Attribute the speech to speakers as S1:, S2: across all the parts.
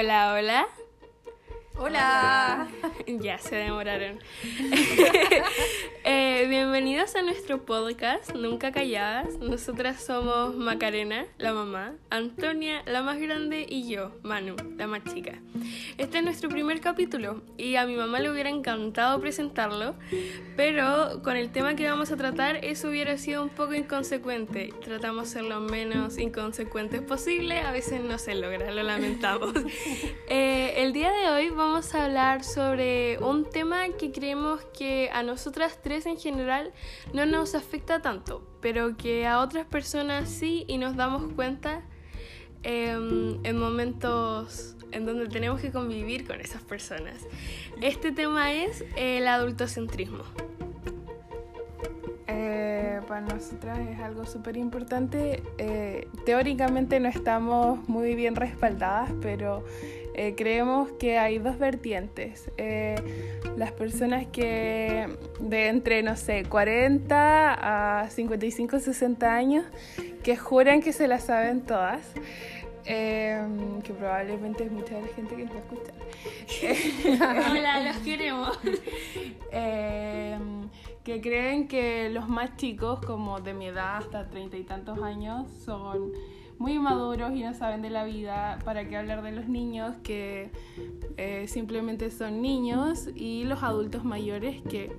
S1: Hola, hola.
S2: Hola.
S1: Ya se demoraron. Eh, bienvenidos a nuestro podcast Nunca Calladas. Nosotras somos Macarena, la mamá, Antonia, la más grande, y yo, Manu, la más chica. Este es nuestro primer capítulo y a mi mamá le hubiera encantado presentarlo, pero con el tema que vamos a tratar eso hubiera sido un poco inconsecuente. Tratamos de ser lo menos inconsecuentes posible, a veces no se logra, lo lamentamos. Eh, el día de hoy vamos a hablar sobre un tema que creemos que a nosotras tres en general no nos afecta tanto, pero que a otras personas sí y nos damos cuenta em, en momentos en donde tenemos que convivir con esas personas. Este tema es el adultocentrismo.
S2: Eh, para nosotras es algo súper importante. Eh, teóricamente no estamos muy bien respaldadas, pero eh, creemos que hay dos vertientes. las personas que de entre, no sé, 40 a 55, 60 años, que juran que se las saben todas. que probablemente es mucha de la gente que nos va a
S1: escuchar. Hola, los queremos
S2: que creen que los más chicos, como de mi edad hasta treinta y tantos años, son muy maduros y no saben de la vida, para qué hablar de los niños que eh, simplemente son niños y los adultos mayores que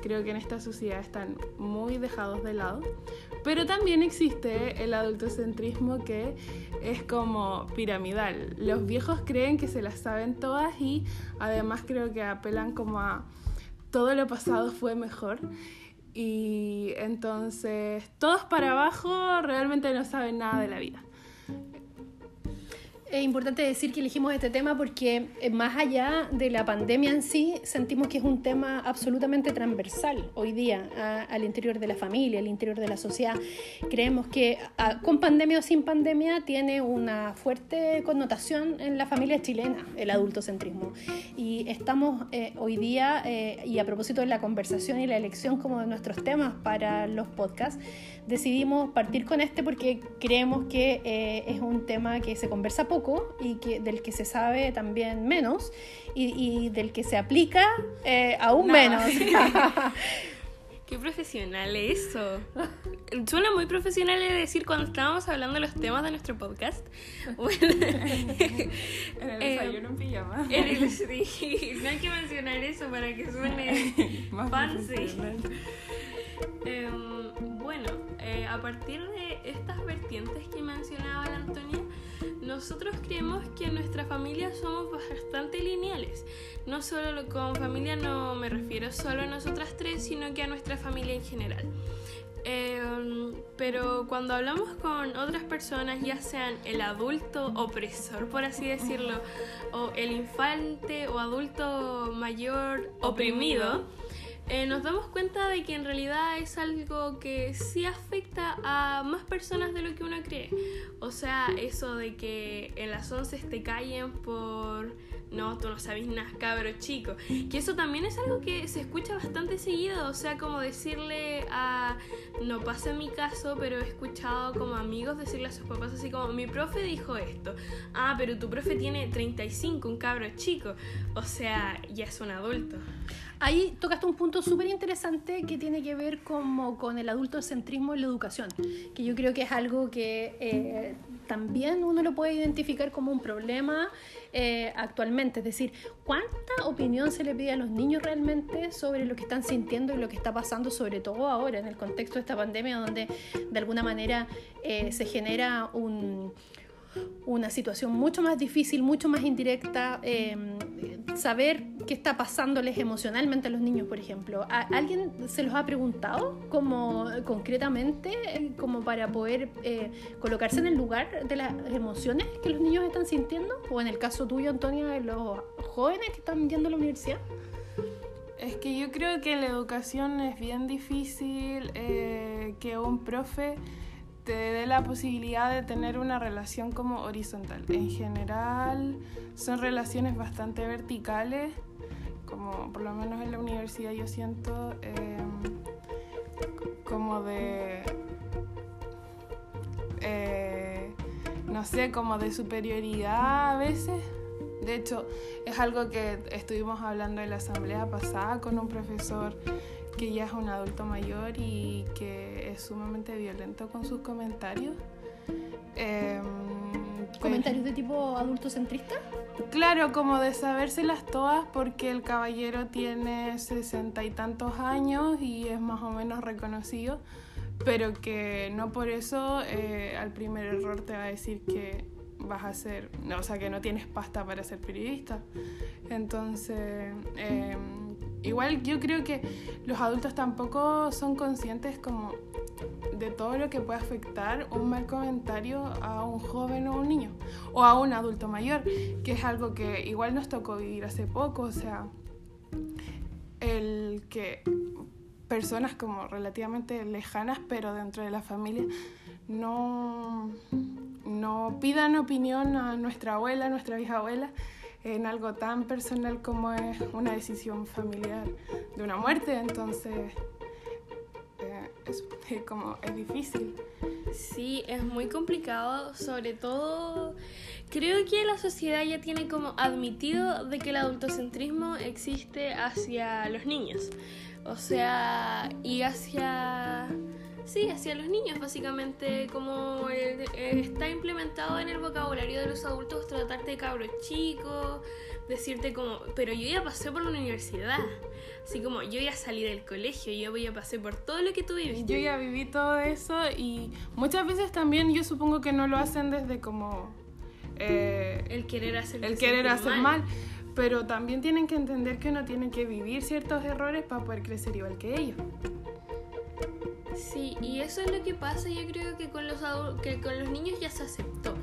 S2: creo que en esta sociedad están muy dejados de lado. Pero también existe el adultocentrismo que es como piramidal. Los viejos creen que se las saben todas y además creo que apelan como a todo lo pasado fue mejor. Y entonces todos para abajo realmente no saben nada de la vida.
S3: Es importante decir que elegimos este tema porque eh, más allá de la pandemia en sí, sentimos que es un tema absolutamente transversal hoy día al interior de la familia, al interior de la sociedad. Creemos que con pandemia o sin pandemia tiene una fuerte connotación en la familia chilena, el adultocentrismo. Y estamos eh, hoy día, eh, y a propósito de la conversación y la elección como de nuestros temas para los podcasts, decidimos partir con este porque creemos que es un tema que se conversa poco y que, del que se sabe también menos y, del que se aplica eh, aún menos.
S1: Qué profesional eso. Suena muy profesional decir cuando estábamos hablando de los temas de nuestro podcast.
S2: Bueno, en el desayuno en pijama.
S1: En el, sí, no hay que mencionar eso para que suene fancy. Bueno, eh, a partir de estas vertientes que mencionaba la Antonia, nosotros creemos que en nuestra familia somos bastante lineales. No solo con familia no me refiero solo a nosotras tres, sino que a nuestra familia en general. Em, pero cuando hablamos con otras personas, ya sean el adulto opresor, por así decirlo, o el infante o adulto mayor oprimido, eh, nos damos cuenta de que en realidad es algo que sí afecta a más personas de lo que uno cree. O sea, eso de que en las 11 te callen por no, tú no sabes nada, cabro chico. Que eso también es algo que se escucha bastante seguido, o sea, como decirle a, no pasa en mi caso, pero he escuchado como amigos decirle a sus papás así como, mi profe dijo esto, ah, pero tu profe tiene 35, un cabro chico, o sea, ya es un adulto.
S3: Ahí tocaste un punto súper interesante que tiene que ver como con el adultocentrismo en la educación, que yo creo que es algo que eh, también uno lo puede identificar como un problema eh, actualmente. Es decir, ¿cuánta opinión se le pide a los niños realmente sobre lo que están sintiendo y lo que está pasando, sobre todo ahora en el contexto de esta pandemia, donde de alguna manera eh, se genera un una situación mucho más difícil, mucho más indirecta, em, saber qué está pasándoles emocionalmente a los niños, por ejemplo. ¿Alguien se los ha preguntado como concretamente, eh, como para poder eh, colocarse en el lugar de las emociones que los niños están sintiendo? O en el caso tuyo, Antonia, de los jóvenes que están yendo a la universidad.
S2: Es que yo creo que la educación es bien difícil, eh, que un profe te dé la posibilidad de tener una relación como horizontal. En general son relaciones bastante verticales, como por lo menos en la universidad yo siento em, como de... Eh, no sé, como de superioridad a veces. De hecho, es algo que estuvimos hablando en la asamblea pasada con un profesor que ya es un adulto mayor y que es sumamente violento con sus comentarios. Em,
S3: ¿Comentarios de tipo adulto centrista?
S2: Claro, como de sabérselas todas porque el caballero tiene sesenta y tantos años y es más o menos reconocido, pero que no por eso eh, al primer error te va a decir que vas a ser, o sea, que no tienes pasta para ser periodista. Entonces, em, igual yo creo que los adultos tampoco son conscientes como de todo lo que puede afectar un mal comentario a un joven o un niño o a un adulto mayor, que es algo que igual nos tocó vivir hace poco, o sea, el que personas como relativamente lejanas, pero dentro de la familia, no, no pidan opinión a nuestra abuela, a nuestra bisabuela, en algo tan personal como es una decisión familiar de una muerte. Entonces, es, como, es difícil.
S1: Sí, es muy complicado, sobre todo creo que la sociedad ya tiene como admitido de que el adultocentrismo existe hacia los niños. O sea, y hacia Sí, hacia los niños, básicamente, como está implementado en el vocabulario de los adultos, tratarte de cabro chico, decirte como, pero yo ya pasé por la universidad, así como yo ya salí del colegio, yo ya pasé por todo lo que tú viviste.
S2: Yo ya viví todo eso y muchas veces también yo supongo que no lo hacen desde como...
S1: Eh, el querer hacer,
S2: el querer hacer mal. Pero también tienen que entender que uno tiene que vivir ciertos errores para poder crecer igual que ellos.
S1: Sí, y eso es lo que pasa, yo creo que con los que con los niños ya se aceptó.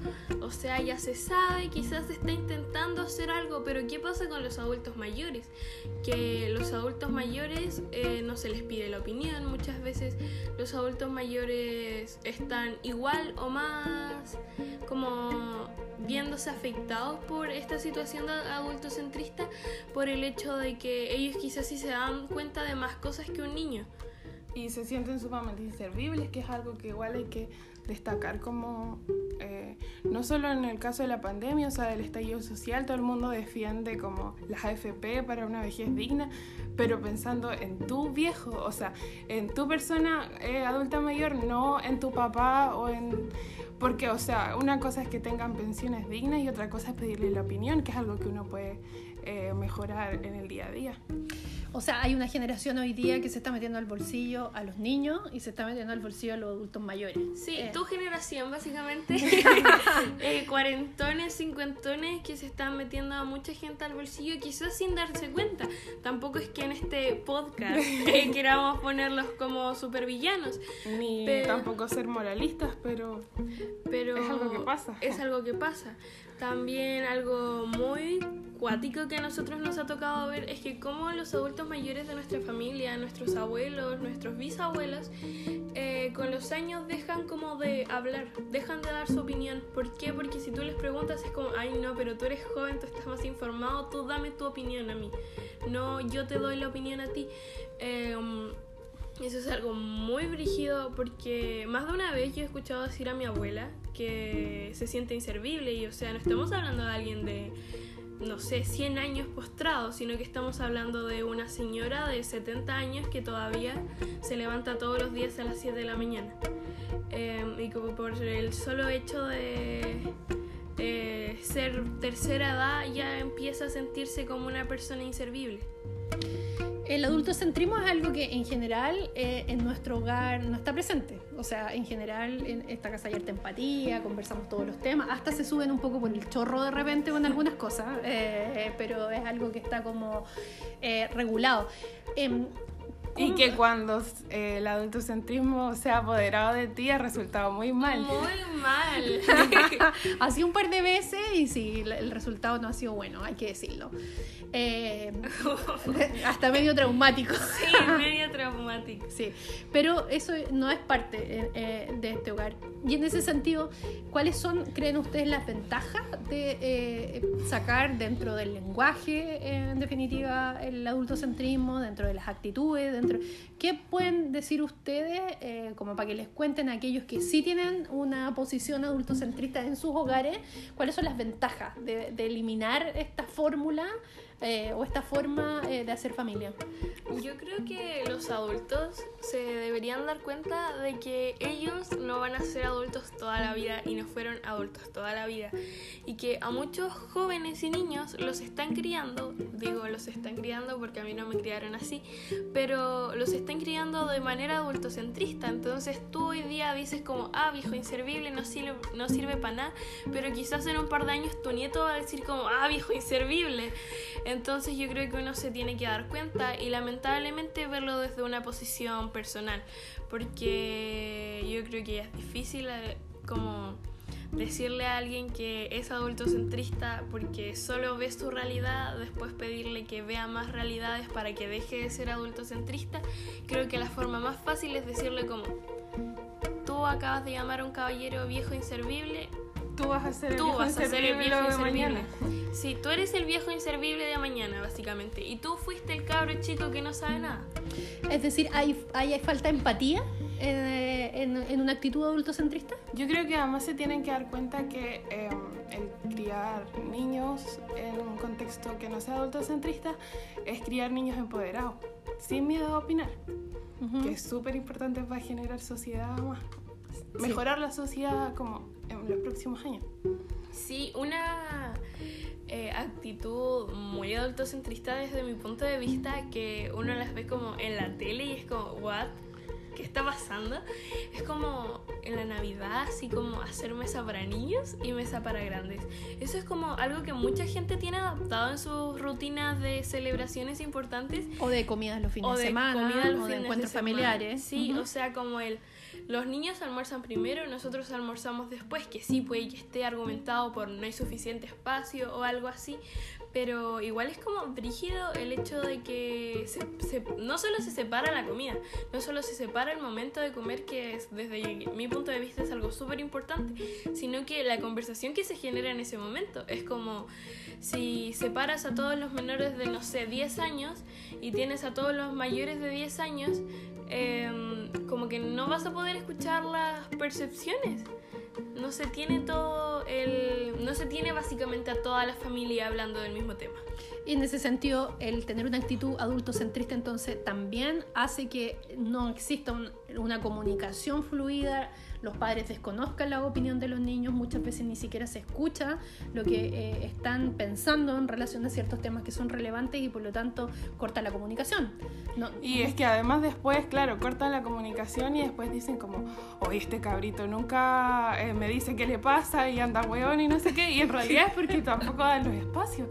S1: O sea, ya se sabe, quizás se está intentando hacer algo, pero ¿qué pasa con los adultos mayores? Que los adultos mayores eh, no se les pide la opinión, muchas veces los adultos mayores están igual o más como viéndose afectados por esta situación de adultocentrista por el hecho de que ellos quizás sí se dan cuenta de más cosas que un niño
S2: y se sienten sumamente inservibles, que es algo que igual hay que destacar como, eh, no solo en el caso de la pandemia, o sea, del estallido social, todo el mundo defiende como las AFP para una vejez digna, pero pensando en tu viejo, o sea, en tu persona eh, adulta mayor, no en tu papá o en... Porque, o sea, una cosa es que tengan pensiones dignas y otra cosa es pedirle la opinión, que es algo que uno puede eh, mejorar en el día a día.
S3: O sea, hay una generación hoy día que se está metiendo al bolsillo a los niños y se está metiendo al bolsillo a los adultos mayores.
S1: Sí, eh. tu generación básicamente, eh, cuarentones, cincuentones que se están metiendo a mucha gente al bolsillo quizás sin darse cuenta. Tampoco es que en este podcast eh, queramos ponerlos como supervillanos.
S2: Ni tampoco ser moralistas, pero,
S1: pero
S2: es algo que pasa.
S1: Es algo que pasa. También algo muy cuático que a nosotros nos ha tocado ver es que como los adultos mayores de nuestra familia, nuestros abuelos, nuestros bisabuelos, eh, con los años dejan como de hablar, dejan de dar su opinión. ¿Por qué? Porque si tú les preguntas es como, ay no, pero tú eres joven, tú estás más informado, tú dame tu opinión a mí. No, yo te doy la opinión a ti. Eh, eso es algo muy brígido porque más de una vez yo he escuchado decir a mi abuela que se siente inservible y o sea, no estamos hablando de alguien de, no sé, 100 años postrado, sino que estamos hablando de una señora de 70 años que todavía se levanta todos los días a las 7 de la mañana. Em, y como por el solo hecho de ser tercera edad ya empieza a sentirse como una persona inservible.
S3: El adultocentrismo es algo que en general eh, en nuestro hogar no está presente. O sea, en general en esta casa hay harta empatía, conversamos todos los temas, hasta se suben un poco por el chorro de repente con algunas cosas, eh, pero es algo que está como eh, regulado.
S2: Y que cuando eh, el adultocentrismo se ha apoderado de ti ha resultado muy mal.
S1: Muy mal.
S3: sido un par de veces y sí, el resultado no ha sido bueno, hay que decirlo. Eh, hasta medio traumático.
S1: Sí, medio traumático.
S3: Sí, pero eso no es parte eh, de este hogar hogar. Y en ese sentido, ¿cuáles son, creen ustedes, las ventajas de eh, sacar dentro del lenguaje, eh, en definitiva, el adultocentrismo, dentro de las actitudes, dentro... ¿Qué pueden decir ustedes, eh, como para que les cuenten a aquellos que sí tienen una posición adultocentrista en sus hogares, cuáles son las ventajas de, de eliminar esta fórmula eh, o esta forma eh, de hacer familia?
S1: Yo creo que los adultos se deberían dar cuenta de que ellos no van a ser adultos toda la vida y no fueron adultos toda la vida. Y que a muchos jóvenes y niños los están criando, digo los están criando porque a mí no me criaron así, pero los están criando de manera adultocentrista. Entonces tú hoy día dices como, ah, viejo inservible, no sirve, no sirve para nada, pero quizás en un par de años tu nieto va a decir como, ah, viejo inservible. Entonces yo creo que uno se tiene que dar cuenta y lamentablemente verlo desde una posición personal, porque yo creo que es difícil eh, como decirle a alguien que es adultocentrista porque solo ves su realidad, después pedirle que vea más realidades para que deje de ser adultocentrista, creo que la forma más fácil es decirle como, tú acabas de llamar a un caballero viejo inservible,
S2: Tú vas a ser el
S1: tú
S2: viejo
S1: vas a ser el viejo
S2: inservible de
S1: inservible.
S2: mañana.
S1: Sí, tú eres el viejo inservible de mañana, básicamente. Y tú fuiste el cabro chico que no sabe nada.
S3: Es decir, ¿hay, hay, falta de empatía eh, en, en, una actitud adultocentrista?
S2: Yo creo que además se tienen que dar cuenta que eh, el criar niños en un contexto que no sea adultocentrista es criar niños empoderados, sin miedo a opinar, uh -huh. que es súper importante para generar sociedad más, mejorar sí. la sociedad como en los próximos años.
S1: Sí, una eh, actitud muy adultocentrista desde mi punto de vista que uno las ve como en la tele y es como, ¿what? ¿Qué está pasando? Es como en la Navidad, así como hacer mesa para niños y mesa para grandes. Eso es como algo que mucha gente tiene adaptado en sus rutinas de celebraciones importantes.
S3: O de comidas los fines de, semana,
S1: comida
S3: o de encuentros de familiares.
S1: Sí, uh -huh. o sea, como el los niños almuerzan primero, nosotros almorzamos después, que sí puede que esté argumentado por no hay suficiente espacio o algo así, pero igual es como brígido el hecho de que se, se, no solo se separa la comida, no solo se separa el momento de comer, que es, desde mi punto de vista es algo súper importante, sino que la conversación que se genera en ese momento es como si separas a todos los menores de, no sé, 10 años y tienes a todos los mayores de 10 años, eh, como que no vas a poder escuchar las percepciones. No se tiene todo el. No se tiene básicamente a toda la familia hablando del mismo tema.
S3: Y en ese sentido, el tener una actitud adultocentrista entonces también hace que no exista un, una comunicación fluida, los padres desconozcan la opinión de los niños, muchas veces ni siquiera se escucha lo que eh, están pensando en relación a ciertos temas que son relevantes y por lo tanto corta la comunicación. No,
S2: y es que además después, claro, cortan la comunicación y después dicen como, oye, este cabrito nunca eh, me dice qué le pasa y anda hueón y no sé qué, y en realidad es porque tampoco dan los espacios.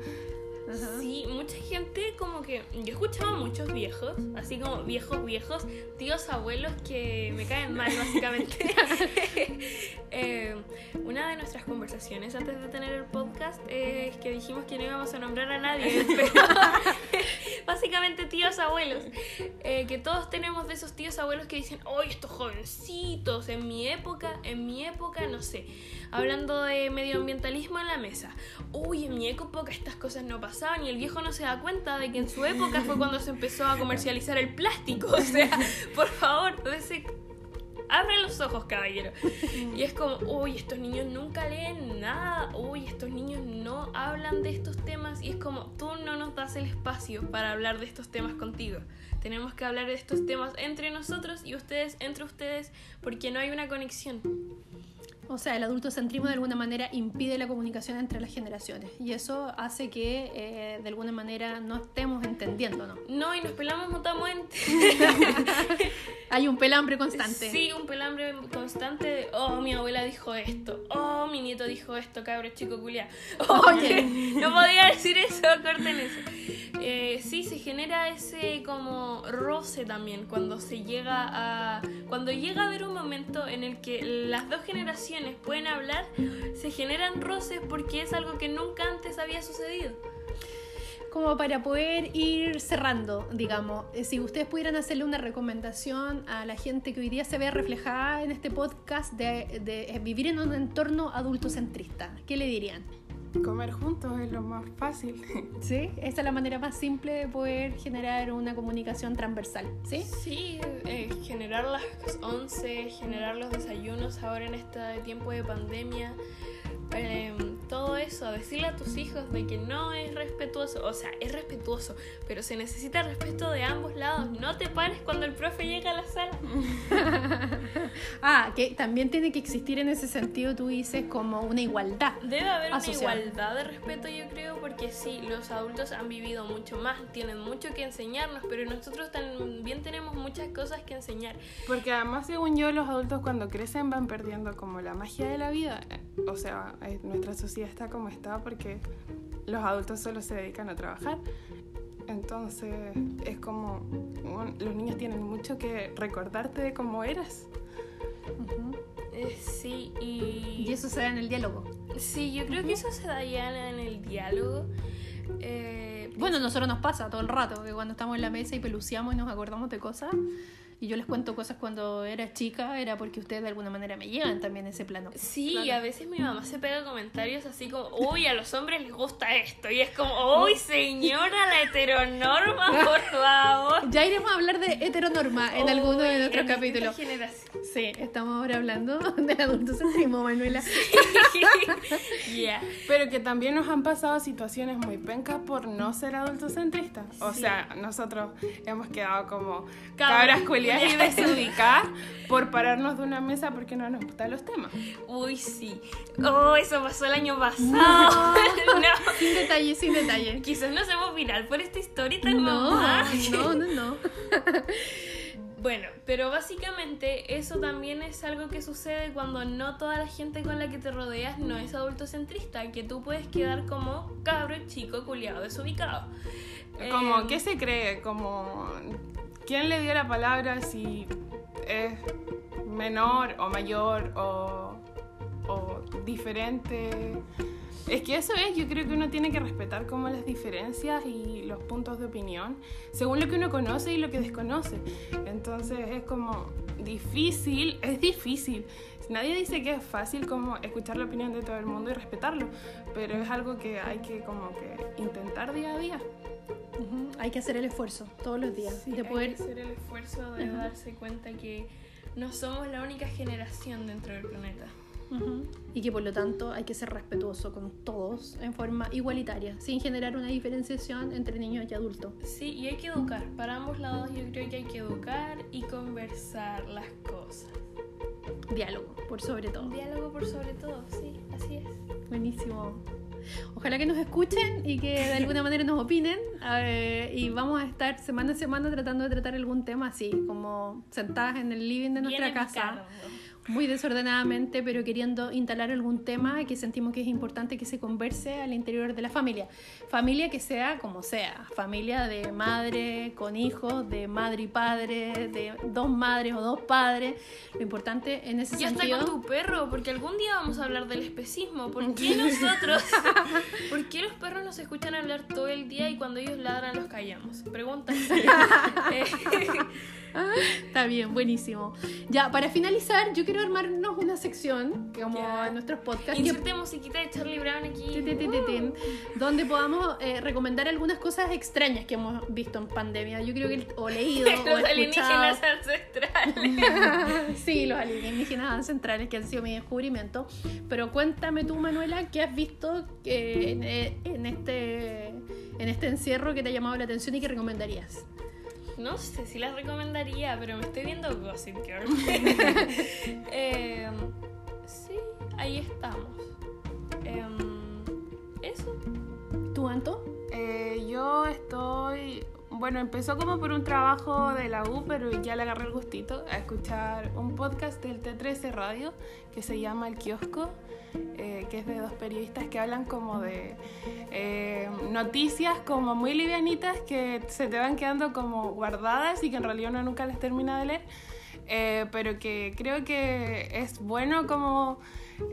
S1: Sí, mucha gente como que yo escuchaba muchos viejos, así como viejos viejos, tíos abuelos que me caen mal básicamente. eh, una de nuestras conversaciones antes de tener el podcast es que dijimos que no íbamos a nombrar a nadie, pero básicamente tíos abuelos, eh, que todos tenemos de esos tíos abuelos que dicen, oye, estos jovencitos, en mi época, en mi época, no sé, hablando de medioambientalismo en la mesa, uy, en mi época estas cosas no pasaban y el viejo no se da cuenta de que en su época fue cuando se empezó a comercializar el plástico. O sea, por favor, ese... abre los ojos, caballero. Y es como, uy, estos niños nunca leen nada, uy, estos niños no hablan de estos temas y es como, tú no nos das el espacio para hablar de estos temas contigo. Tenemos que hablar de estos temas entre nosotros y ustedes entre ustedes porque no hay una conexión.
S3: O sea, el adultocentrismo de alguna manera impide la comunicación entre las generaciones y eso hace que eh, de alguna manera no estemos entendiéndonos.
S1: No, y nos pelamos mutuamente.
S3: Hay un pelambre constante.
S1: Sí, un pelambre constante de, oh, mi abuela dijo esto, oh, mi nieto dijo esto, cabro chico culia. Oye, no podía decir eso, corten eso. Eh, sí, se genera ese como roce también cuando se llega a... Cuando llega a haber un momento en el que las dos generaciones pueden hablar, se generan roces porque es algo que nunca antes había sucedido.
S3: como para poder ir cerrando, digamos, eh, si ustedes pudieran hacerle una recomendación a la gente que hoy día se ve reflejada en este podcast de, de vivir en un entorno adultocentrista, ¿qué le dirían?
S2: Comer juntos es lo más fácil.
S3: ¿Sí? Esa es la manera más simple de poder generar una comunicación transversal, ¿sí?
S1: Sí, eh, generar las once, generar los desayunos ahora en este tiempo de pandemia. Eh, todo eso, decirle a tus hijos de que no es respetuoso, o sea, es respetuoso, pero se necesita respeto de ambos lados. No te pares cuando el profe llega a la sala.
S3: ah, que también tiene que existir en ese sentido, tú dices, como una igualdad.
S1: Debe haber una igualdad de respeto, yo creo, porque sí, los adultos han vivido mucho más, tienen mucho que enseñarnos, pero nosotros también tenemos muchas cosas que enseñar.
S2: Porque además, según yo, los adultos cuando crecen van perdiendo como la magia de la vida. O sea, nuestra sociedad está como está porque los adultos solo se dedican a trabajar. Entonces es como los niños tienen mucho que recordarte de cómo eras.
S1: Eh, sí, y...
S3: Y eso se da en el diálogo.
S1: Sí, yo creo que eso se da ya en el diálogo.
S3: Eh, bueno, a nosotros nos pasa todo el rato, que cuando estamos en la mesa y peluciamos y nos acordamos de cosas, y yo les cuento cosas cuando era chica, era porque ustedes de alguna manera me llevan también ese plano.
S1: Sí, a veces mi mamá se pega comentarios así como, uy, a los hombres les gusta esto. Y es como, uy, señora, la heteronorma, por favor.
S3: Ya iremos a hablar de heteronorma en alguno de nuestros capítulos.
S1: Sí,
S3: estamos ahora hablando del adultocentrismo, Manuela.
S2: yeah. Pero que también nos han pasado situaciones muy pencas por no ser adultocentristas. O sea, nosotros hemos quedado como cabras y desubicar por pararnos de una mesa porque no nos gustan los temas.
S1: Uy, sí. Oh, eso pasó el año pasado.
S3: No, Sin detalle, sin detalle.
S1: Quizás nos hemos viral por esta historia
S3: no, No, no, no.
S1: Bueno, pero básicamente eso también es algo que sucede cuando no toda la gente con la que te rodeas no es adultocentrista, que tú puedes quedar como cabro chico culiado desubicado.
S2: Como, eh, ¿qué se cree? Como ¿Quién le dio la palabra si es menor o mayor o, diferente? Es que eso es, yo creo que uno tiene que respetar como las diferencias y los puntos de opinión, según lo que uno conoce y lo que desconoce. Entonces es como difícil, es difícil. Nadie dice que es fácil como escuchar la opinión de todo el mundo y respetarlo, pero es algo que hay que como que intentar día a día.
S3: Hay que hacer el esfuerzo todos los días
S1: de poder hay que hacer el esfuerzo de darse cuenta que no somos la única generación dentro del planeta.
S3: Y que por lo tanto hay que ser respetuoso con todos en forma igualitaria, sin generar una diferenciación entre niños y adultos.
S1: Sí, y hay que educar. Para ambos lados yo creo que hay que educar y conversar las cosas.
S3: Diálogo, por sobre todo.
S1: Diálogo por sobre todo, sí, así es.
S3: Buenísimo. Ojalá que nos escuchen y que de alguna manera nos opinen. y vamos a estar semana a semana tratando de tratar algún tema así, como sentadas en el living de nuestra casa muy desordenadamente, pero queriendo instalar algún tema que sentimos que es importante que se converse al interior de la familia. Familia que sea como sea, familia de madre con hijos, de madre y padre, de dos madres o dos padres. Lo importante en ese sentido...
S1: Ya está con tu perro, porque algún día vamos a hablar del especismo. ¿Por qué nosotros, por qué los perros nos escuchan hablar todo el día y cuando ellos ladran los callamos? Pregunta.
S3: Está bien, buenísimo. Ya, para finalizar, yo quiero armarnos una sección, como en nuestros podcasts.
S1: Inserte musiquita de Charlie Brown aquí.
S3: donde podamos eh, recomendar algunas cosas extrañas que hemos visto en pandemia. Yo creo que, o leído,
S1: los o alienígenas ancestrales.
S3: sí, los alienígenas ancestrales, que han sido mi descubrimiento. Pero cuéntame tú, Manuela, ¿qué has visto en, eh, en, este, en este encierro que te ha llamado la atención y que recomendarías?
S1: No sé si las recomendaría, pero me estoy viendo Gossip Girl. Em, sí, ahí estamos. Em, eso.
S3: ¿Tú, Anto?
S2: Eh, yo estoy. Bueno, empezó como por un trabajo de la U, pero ya le agarré el gustito a escuchar un podcast del T13 Radio que se llama El Kiosco eh, que es de dos periodistas que hablan como de eh, noticias como muy livianitas que se te van quedando como guardadas y que en realidad uno nunca les termina de leer. eh, pero que creo que es bueno como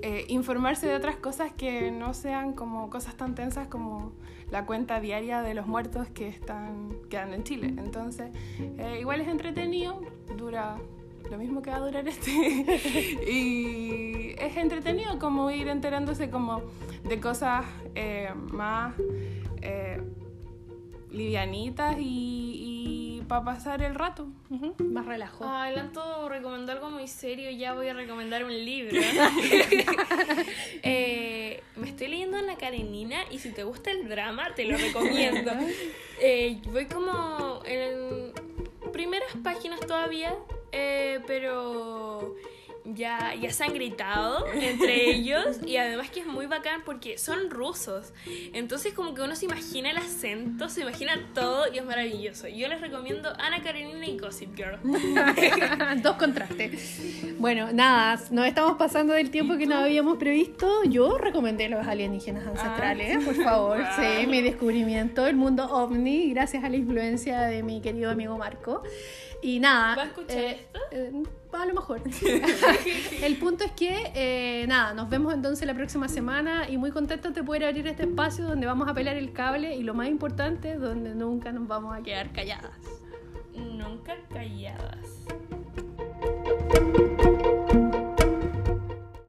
S2: eh, informarse de otras cosas que no sean como cosas tan tensas como la cuenta diaria de los muertos que están quedando en Chile. Entonces, eh, igual es entretenido, dura lo mismo que va a durar este. y es entretenido como ir enterándose como de cosas eh, más livianitas y, y para pasar el rato.
S3: Ujú, Más relajo.
S1: Ay, Lanto recomendó algo muy serio, ya voy a recomendar un libro. Eh, me estoy leyendo La Karenina y si te gusta el drama, te lo recomiendo. Eh, voy como en primeras páginas todavía, eh, pero ya, ya se han gritado entre ellos y además que es muy bacán porque son rusos. Entonces como que uno se imagina el acento, se imagina todo y es maravilloso. Yo les recomiendo Ana Karenina y Gossip Girl.
S3: Dos contrastes. Bueno, nada, nos estamos pasando del tiempo que nos habíamos previsto. Yo recomendé los alienígenas ancestrales, por favor.
S2: Wow.
S3: Sí, mi descubrimiento, el mundo ovni, gracias a la influencia de mi querido amigo Marco. Y nada.
S1: ¿Va a escuchar esto?
S3: eh, a lo mejor. el punto es que, eh, nada, nos vemos entonces la próxima semana y muy contentos de poder abrir este espacio donde vamos a pelar el cable y lo más importante, donde nunca nos vamos a quedar calladas.
S1: Nunca calladas.